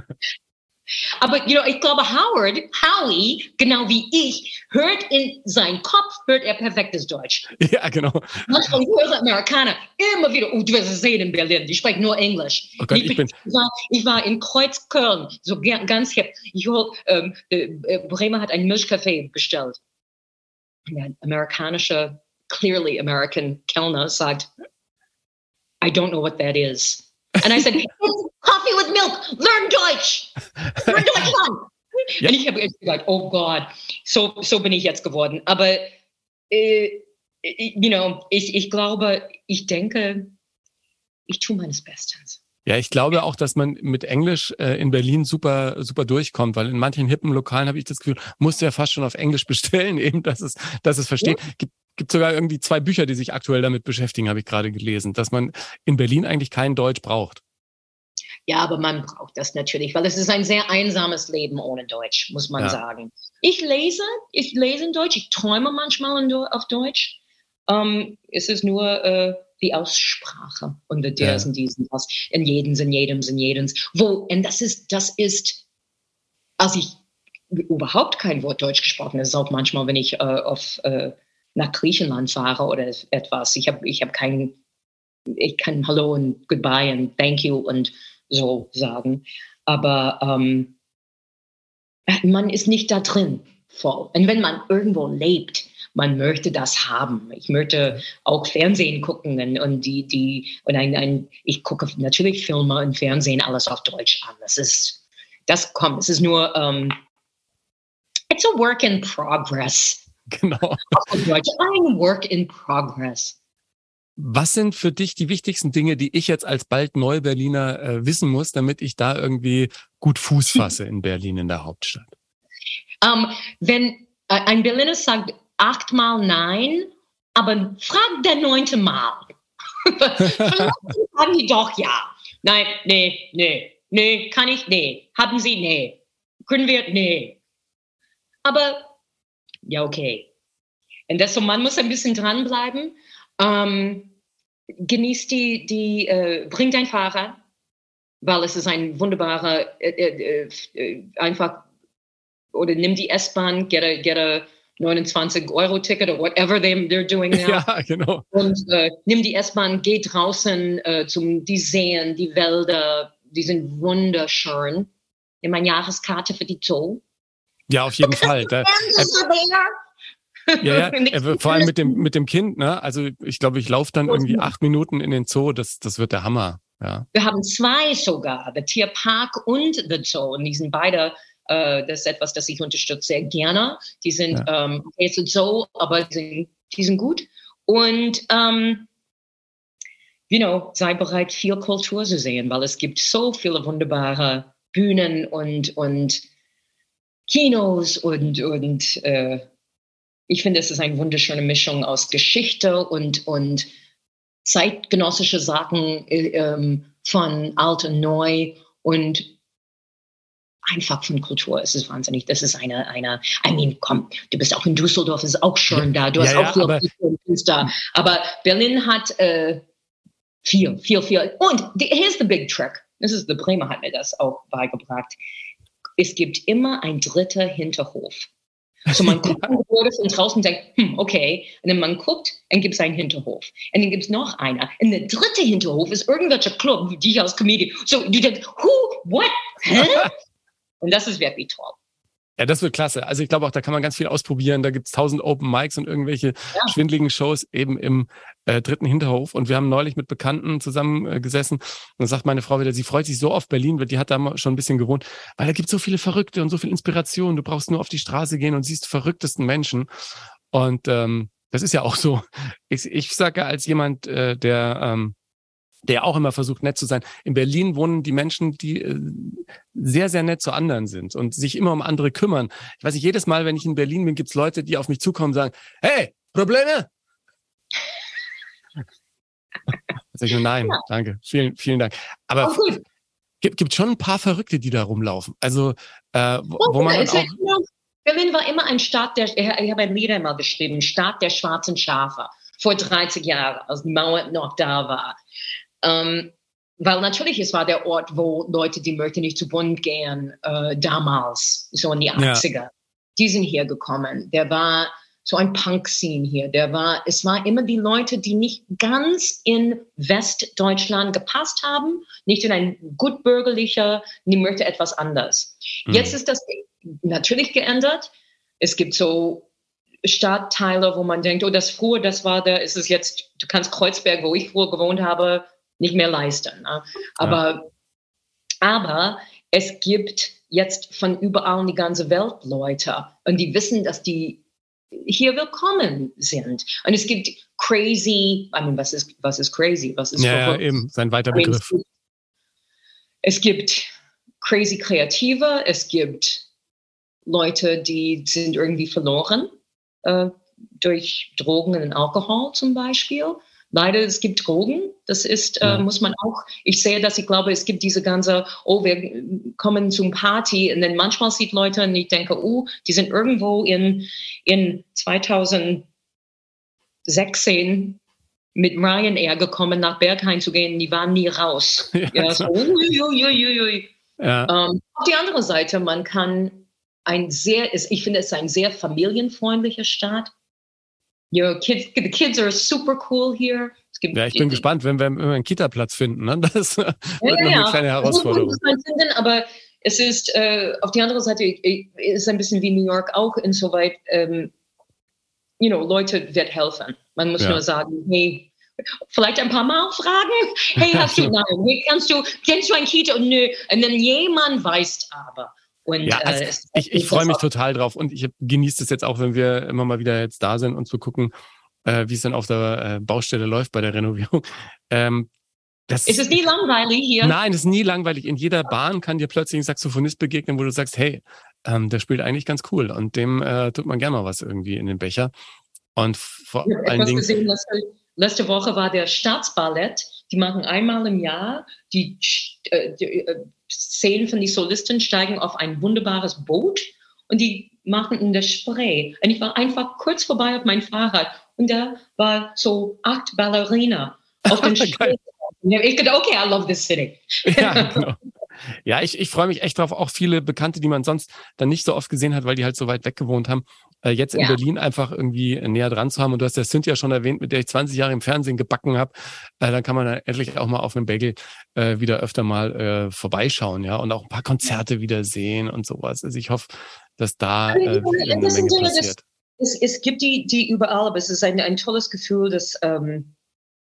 Aber you know, ich glaube, Howard, Howie, genau wie ich, hört in seinen Kopf, hört er perfektes Deutsch. Ja, genau. Manchmal höre Amerikaner immer wieder, oh, du wirst es sehen in Berlin, die sprechen nur Englisch. Oh Gott, ich bin- ich, war, ich war in Kreuzköln, so ga- ganz hip. Ich hol, ähm, äh, äh, Bremer hat einen Milchkaffee bestellt. Und Der amerikanische, clearly American Kellner sagt, I don't know what that is. And I said, "It's coffee with milk, learn Deutsch. Learn Deutsch, Mann. Ja. Und ich habe echt gedacht, oh Gott, so, so bin ich jetzt geworden. Aber, äh, you know, ich, ich glaube, ich denke, ich tue meines Bestes. Ja, ich glaube auch, dass man mit Englisch äh, in Berlin super, super durchkommt, weil in manchen hippen Lokalen habe ich das Gefühl, musst du ja fast schon auf Englisch bestellen, eben, dass es, dass es versteht. Gibt, gibt sogar irgendwie zwei Bücher, die sich aktuell damit beschäftigen, habe ich gerade gelesen, dass man in Berlin eigentlich kein Deutsch braucht. Ja, aber man braucht das natürlich, weil es ist ein sehr einsames Leben ohne Deutsch, muss man Ja. sagen. Ich lese, ich lese in Deutsch, ich träume manchmal in, auf Deutsch. Ähm, es ist nur äh, die Aussprache und der Ja. und diesen, das, in jedens, in jedems, in jedens. Wo, und das ist, das ist, als ich überhaupt kein Wort Deutsch gesprochen habe, ist auch manchmal, wenn ich äh, auf, äh, nach Griechenland fahre oder etwas, ich habe ich hab kein, ich kann Hallo und Goodbye und Thank you und so sagen. Aber ähm, man ist nicht da drin voll. Und wenn man irgendwo lebt, man möchte das haben. Ich möchte auch Fernsehen gucken und, und die, die, und ein, ein, ich gucke natürlich Filme und Fernsehen alles auf Deutsch an. Das ist, das kommt, es ist nur, ähm, it's a work in progress. genau. Ein Work in Progress. Was sind für dich die wichtigsten Dinge, die ich jetzt als bald Neu-Berliner äh, wissen muss, damit ich da irgendwie gut Fuß fasse in Berlin, in der Hauptstadt? Um, ähm, wenn äh, ein Berliner sagt achtmal Nein, aber frag der neunte Mal. sagen die doch ja. Nein, nee, nee, nee, kann ich, nee. Haben Sie, nee. Können wir, nee. Aber, ja, okay. Und das so, man muss ein bisschen dranbleiben. Ähm, genießt die, die äh, bringt ein Fahrrad, weil es ist ein wunderbarer, äh, äh, äh einfach, oder nimm die S-Bahn, get a, get a 29-Euro-Ticket oder whatever they, they're doing now. Ja, genau. Und äh, nimm die S-Bahn, geh draußen äh, zum die Seen, die Wälder, die sind wunderschön. Nimm eine Jahreskarte für die Zoo. Ja, auf jeden Fall. Da, ja, ja, vor allem mit dem, mit dem Kind, ne? Also ich glaube, ich laufe dann irgendwie acht Minuten in den Zoo, das, das wird der Hammer. Ja. Wir haben zwei sogar, der Tierpark und der Zoo. Und die sind beide, äh, das ist etwas, das ich unterstütze sehr gerne. Die sind, ja. ähm, okay, Zoo, aber die sind, die sind gut. Und ähm, you know, sei bereit, viel Kultur zu sehen, weil es gibt so viele wunderbare Bühnen und, und Kinos und, und äh, ich finde, es ist eine wunderschöne Mischung aus Geschichte und, und zeitgenössische Sachen äh, ähm, von alt und neu und einfach von Kultur. Es ist wahnsinnig. Das ist eine, eine, I mean, komm, du bist auch in Düsseldorf, ist auch schön da. Du hast ja, auch viel aber, da. Aber Berlin hat äh, viel, viel, viel. Und the, here's the big trick. Das ist, der Bremer hat mir das auch beigebracht. Es gibt immer ein dritter Hinterhof. So man guckt ein Gebäude von draußen und denkt, hm, okay. Und dann man guckt, dann gibt es einen Hinterhof. Und dann gibt es noch einer. Und der dritte Hinterhof ist irgendwelcher Club, die ich als Comedian. So, du denkst, who, what, hä? und das ist wirklich toll. Ja, das wird klasse. Also ich glaube auch, da kann man ganz viel ausprobieren. Da gibt's tausend Open Mics und irgendwelche ja. schwindligen Shows eben im äh, dritten Hinterhof. Und wir haben neulich mit Bekannten zusammengesessen. Äh, und dann sagt meine Frau wieder, sie freut sich so auf Berlin, weil die hat da schon ein bisschen gewohnt, weil da gibt's so viele Verrückte und so viel Inspiration. Du brauchst nur auf die Straße gehen und siehst verrücktesten Menschen. Und ähm, das ist ja auch so. Ich, ich sage als jemand, äh, der ähm, der auch immer versucht, nett zu sein. In Berlin wohnen die Menschen, die äh, sehr, sehr nett zu anderen sind und sich immer um andere kümmern. Ich weiß nicht, jedes Mal, wenn ich in Berlin bin, gibt's Leute, die auf mich zukommen und sagen, hey, Probleme? Sag ich nur, nein, ja. danke, vielen, vielen Dank. Aber oh, gibt, gibt schon ein paar Verrückte, die da rumlaufen. Also, äh, wo, oh, wo man auch... Berlin war immer ein Staat der, ich habe ein Lied einmal geschrieben, Staat der schwarzen Schafe vor 30 Jahren, als die Mauer noch da war. Ähm, weil natürlich, es war der Ort, wo Leute, die möchten nicht zu Bund gehen, äh, damals, so in die 80er, ja. die sind hier gekommen. Der war so ein Punk-Scene hier. Der war, es war immer die Leute, die nicht ganz in Westdeutschland gepasst haben, nicht in ein gut bürgerlicher, die möchte etwas anders. Mhm. Jetzt ist das natürlich geändert. Es gibt so Stadtteile, wo man denkt, oh, das früher, das war da, ist es jetzt, du kannst Kreuzberg, wo ich früher gewohnt habe, nicht mehr leisten. Ne? Aber, ja. aber es gibt jetzt von überall in die ganze Welt Leute und die wissen, dass die hier willkommen sind. Und es gibt crazy, I mean, was ist, was ist crazy? Was ist ja, ja, eben, sein weiter Begriff. Es gibt crazy Kreative, es gibt Leute, die sind irgendwie verloren äh, durch Drogen und Alkohol zum Beispiel. Leider, es gibt Drogen. Das ist, äh, muss man auch, ich sehe das, ich glaube, es gibt diese ganze, oh, wir kommen zum Party und dann manchmal sieht Leute und ich denke, oh, die sind irgendwo in, in 2016 mit Ryanair gekommen, nach Berghain zu gehen, die waren nie raus. Ja, ja, so, ui, ui, ui, ja. Ähm, auf die andere Seite, man kann ein sehr, ich finde es ein sehr familienfreundlicher Staat. You know, kids, the kids are super cool here. ja, ich bin gespannt, wenn wir einen Kita-Platz finden. Ne? Das wird ja, noch eine kleine Herausforderung. Finden, aber es ist äh, auf die andere Seite ist ein bisschen wie New York auch insoweit, ähm, you know, Leute wird helfen. Man muss ja. nur sagen, hey, vielleicht ein paar Mal fragen, hey, hast du, nein, kannst du, kennst du ein Kita? Nö. Und dann jemand weiß aber. Und, ja, also äh, ich, ich freue mich total drauf und ich genieße es jetzt auch, wenn wir immer mal wieder jetzt da sind und zu gucken, äh, wie es dann auf der äh, Baustelle läuft bei der Renovierung. Ähm, das, ist es nie langweilig hier? Nein, es ist nie langweilig. In jeder Bahn kann dir plötzlich ein Saxophonist begegnen, wo du sagst, hey, ähm, der spielt eigentlich ganz cool und dem äh, tut man gerne mal was irgendwie in den Becher. Und vor allen Dingen. Gesehen, letzte, letzte Woche war der Staatsballett. Die machen einmal im Jahr die, äh, die äh, Szenen von den Solisten steigen auf ein wunderbares Boot und die machen in der Spree. Und ich war einfach kurz vorbei auf mein Fahrrad und da war so acht Ballerina auf den Spree. Ich dachte, okay, I love this city. ja, genau. Ja, ich, ich freue mich echt drauf. Auch viele Bekannte, die man sonst dann nicht so oft gesehen hat, weil die halt so weit weg gewohnt haben, äh, jetzt in ja. Berlin einfach irgendwie näher dran zu haben. Und du hast ja Cynthia schon erwähnt, mit der ich 20 Jahre im Fernsehen gebacken habe. Äh, dann kann man dann endlich auch mal auf einem Bagel äh, wieder öfter mal äh, vorbeischauen, ja, und auch ein paar Konzerte wieder sehen und sowas. Also ich hoffe, dass da äh, eine Menge passiert. Es, es gibt die, die überall, aber es ist ein, ein tolles Gefühl, dass ähm,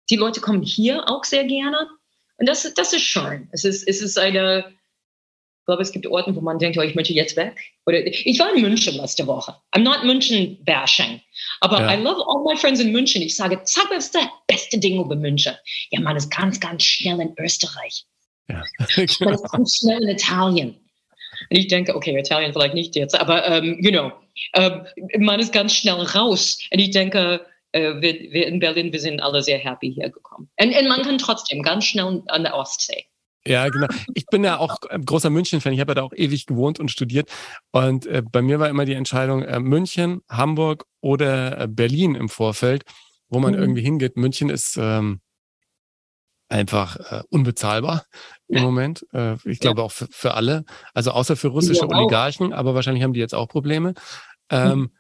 die Leute kommen hier auch sehr gerne. Und das, das ist schön. Es ist, es ist eine, ich glaube, es gibt Orte, wo man denkt, oh, ich möchte jetzt weg. Oder ich war in München letzte Woche. I'm not München bashing. Aber ja. I love all my friends in München. Ich sage, sag mir, was ist das beste Ding über München? Ja, man ist ganz, ganz schnell in Österreich. Ja. man ist ganz schnell in Italien. Und ich denke, okay, Italien vielleicht nicht jetzt, aber, um, ähm, you know, um, ähm, man ist ganz schnell raus. Und ich denke, äh, wir, wir, in Berlin, wir sind alle sehr happy hier gekommen. Und, und man kann trotzdem ganz schnell an der Ostsee. Ja, genau. Ich bin ja auch großer München-Fan. Ich habe ja da auch ewig gewohnt und studiert. Und äh, bei mir war immer die Entscheidung äh, München, Hamburg oder äh, Berlin im Vorfeld, wo man mhm. irgendwie hingeht. München ist ähm, einfach äh, unbezahlbar im Moment. Äh, ich glaube ja. auch für, für alle. Also außer für russische Oligarchen, aber wahrscheinlich haben die jetzt auch Probleme. Ähm, mhm.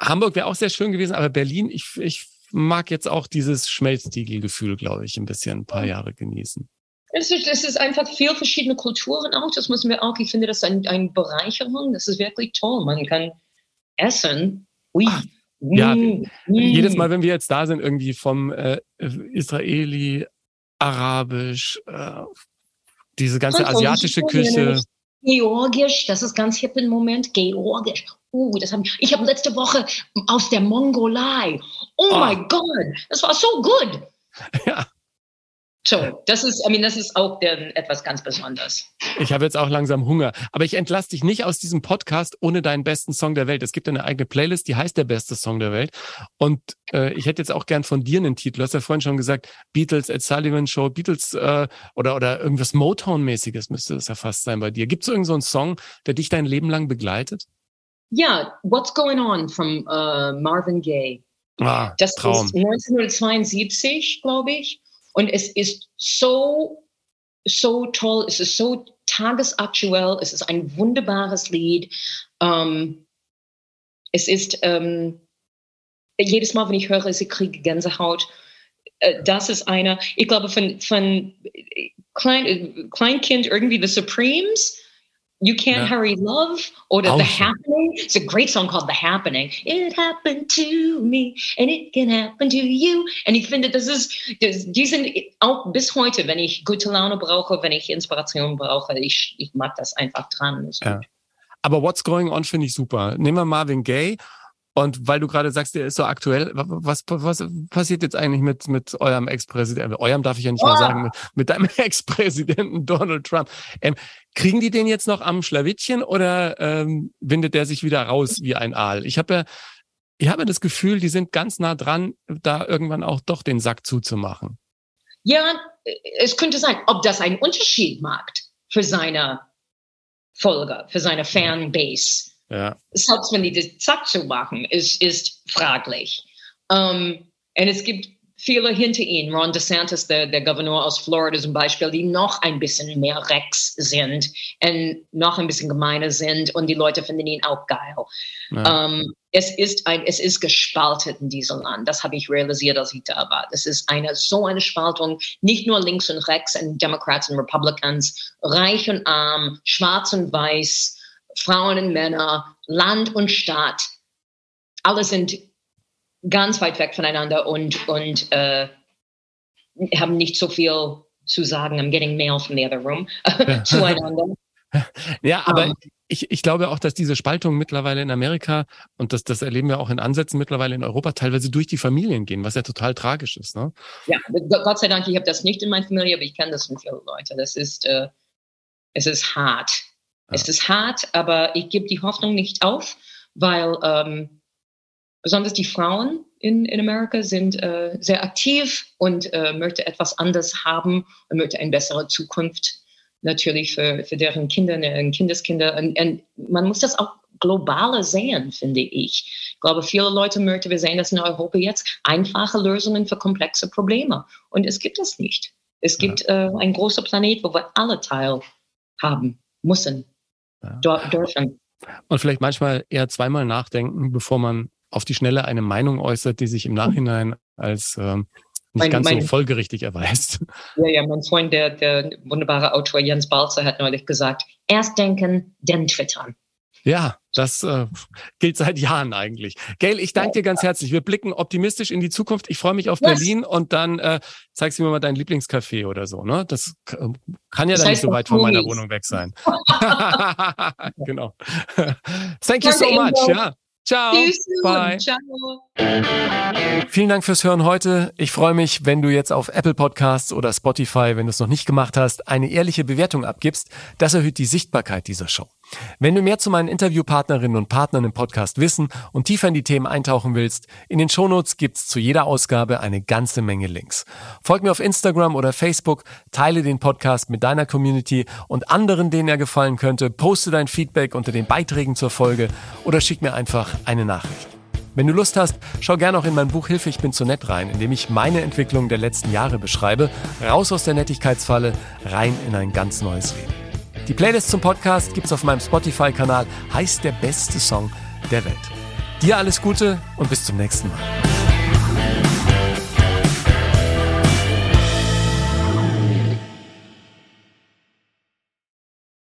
Hamburg wäre auch sehr schön gewesen, aber Berlin, ich, ich mag jetzt auch dieses Schmelztiegelgefühl, glaube ich, ein bisschen ein paar Jahre genießen. Es ist, es ist einfach viel verschiedene Kulturen auch. Das müssen wir auch. Ich finde das ist ein, eine Bereicherung. Das ist wirklich toll. Man kann essen. Ui. Ach, ja, mm, jedes Mal, wenn wir jetzt da sind, irgendwie vom äh, Israeli, Arabisch, äh, diese ganze asiatische Küche. Georgisch, das ist ganz hip im Moment. Georgisch. Uh, das hab ich. Ich habe letzte Woche aus der Mongolei. Oh, oh. my God, das war so gut. Ja. So, das ist, I mean, das ist auch der, etwas ganz Besonderes. Ich habe jetzt auch langsam Hunger. Aber ich entlasse dich nicht aus diesem Podcast ohne deinen besten Song der Welt. Es gibt eine eigene Playlist, die heißt der beste Song der Welt. Und äh, ich hätte jetzt auch gern von dir einen Titel. Du hast ja vorhin schon gesagt, Beatles, Ed Sullivan Show, Beatles äh, oder, oder irgendwas Motown-mäßiges müsste das ja fast sein bei dir. Gibt es irgendeinen so Song, der dich dein Leben lang begleitet? Ja, What's Going On von uh, Marvin Gaye. Ah, das Traum. ist 1972, glaube ich. Und es ist so, so toll, es ist so tagesaktuell, es ist ein wunderbares Lied. Ähm, es ist, ähm, jedes Mal, wenn ich höre, ich kriege Gänsehaut. Äh, das ist einer, ich glaube, von, von Klein, Kleinkind irgendwie The Supremes You Can't ja. Hurry Love oder The Happening. It's a great song called The Happening. It happened to me and it can happen to you. Und ich finde, das ist, das, die sind auch bis heute, wenn ich gute Laune brauche, wenn ich Inspiration brauche, ich, ich mag das einfach dran. Ja. Aber What's Going On finde ich super. Nehmen wir Marvin Gaye und weil du gerade sagst, der ist so aktuell, was, was passiert jetzt eigentlich mit, mit eurem Ex-Präsidenten? Eurem darf ich ja nicht oh. mehr sagen, mit, mit deinem Ex-Präsidenten Donald Trump. Ähm, kriegen die den jetzt noch am Schlawittchen oder ähm, windet der sich wieder raus wie ein Aal? Ich habe ja, ich habe das Gefühl, die sind ganz nah dran, da irgendwann auch doch den Sack zuzumachen. Ja, es könnte sein, ob das einen Unterschied macht für seine Folger, für seine Fanbase. Ja. Selbst wenn die das zack so machen, ist, ist fraglich. Um, und es gibt viele hinter ihm, Ron DeSantis, der, der Gouverneur aus Florida zum Beispiel, die noch ein bisschen mehr Rex sind und noch ein bisschen gemeiner sind und die Leute finden ihn auch geil. Ja. Um, es ist ein, es ist gespalten in diesem Land. Das habe ich realisiert, als ich da war. Das ist eine, so eine Spaltung, nicht nur links und rechts und Democrats und Republicans, reich und arm, schwarz und weiß, Frauen und Männer, Land und Stadt, alle sind ganz weit weg voneinander und, und äh, haben nicht so viel zu sagen. I'm getting mail from the other room zueinander. Ja, aber um, ich, ich glaube auch, dass diese Spaltung mittlerweile in Amerika und das, das erleben wir auch in Ansätzen mittlerweile in Europa teilweise durch die Familien gehen, was ja total tragisch ist. Ne? Ja, Gott sei Dank, ich habe das nicht in meiner Familie, aber ich kenne das von vielen Leuten. Das ist, äh, es ist hart. Es ist hart, aber ich gebe die Hoffnung nicht auf, weil ähm, besonders die Frauen in, in Amerika sind äh, sehr aktiv und äh, möchte etwas anders haben und möchte eine bessere Zukunft natürlich für, für deren Kinder äh, Kindeskinder. Und, und man muss das auch globaler sehen, finde ich. Ich glaube, viele Leute möchten, wir sehen das in Europa jetzt, einfache Lösungen für komplexe Probleme. Und es gibt es nicht. Es gibt ja. äh, einen großen Planet, wo wir alle teilhaben müssen, ja. dürfen. Und vielleicht manchmal eher zweimal nachdenken, bevor man auf die Schnelle eine Meinung äußert, die sich im Nachhinein als ähm, nicht mein, ganz mein, so folgerichtig erweist. Ja, ja, mein Freund, der, der wunderbare Autor Jens Balzer, hat neulich gesagt, erst denken, dann twittern. Ja, das äh, gilt seit Jahren eigentlich. Gail, ich danke dir ganz herzlich. Wir blicken optimistisch in die Zukunft. Ich freue mich auf yes. Berlin und dann äh, zeigst du mir mal dein Lieblingscafé oder so. Ne? Das kann ja das dann nicht so weit von meiner Wohnung weg sein. genau. Thank you so much. Ja. Ciao. Bye. Ciao. Vielen Dank fürs Hören heute. Ich freue mich, wenn du jetzt auf Apple Podcasts oder Spotify, wenn du es noch nicht gemacht hast, eine ehrliche Bewertung abgibst. Das erhöht die Sichtbarkeit dieser Show. Wenn du mehr zu meinen Interviewpartnerinnen und Partnern im Podcast wissen und tiefer in die Themen eintauchen willst, in den Shownotes gibt's zu jeder Ausgabe eine ganze Menge Links. Folg mir auf Instagram oder Facebook, teile den Podcast mit deiner Community und anderen, denen er gefallen könnte, poste dein Feedback unter den Beiträgen zur Folge oder schick mir einfach eine Nachricht. Wenn du Lust hast, schau gerne auch in mein Buch Hilfe, ich bin zu nett rein, in dem ich meine Entwicklung der letzten Jahre beschreibe, raus aus der Nettigkeitsfalle, rein in ein ganz neues Leben. Die Playlist zum Podcast gibt's auf meinem Spotify-Kanal, heißt der beste Song der Welt. Dir alles Gute und bis zum nächsten Mal.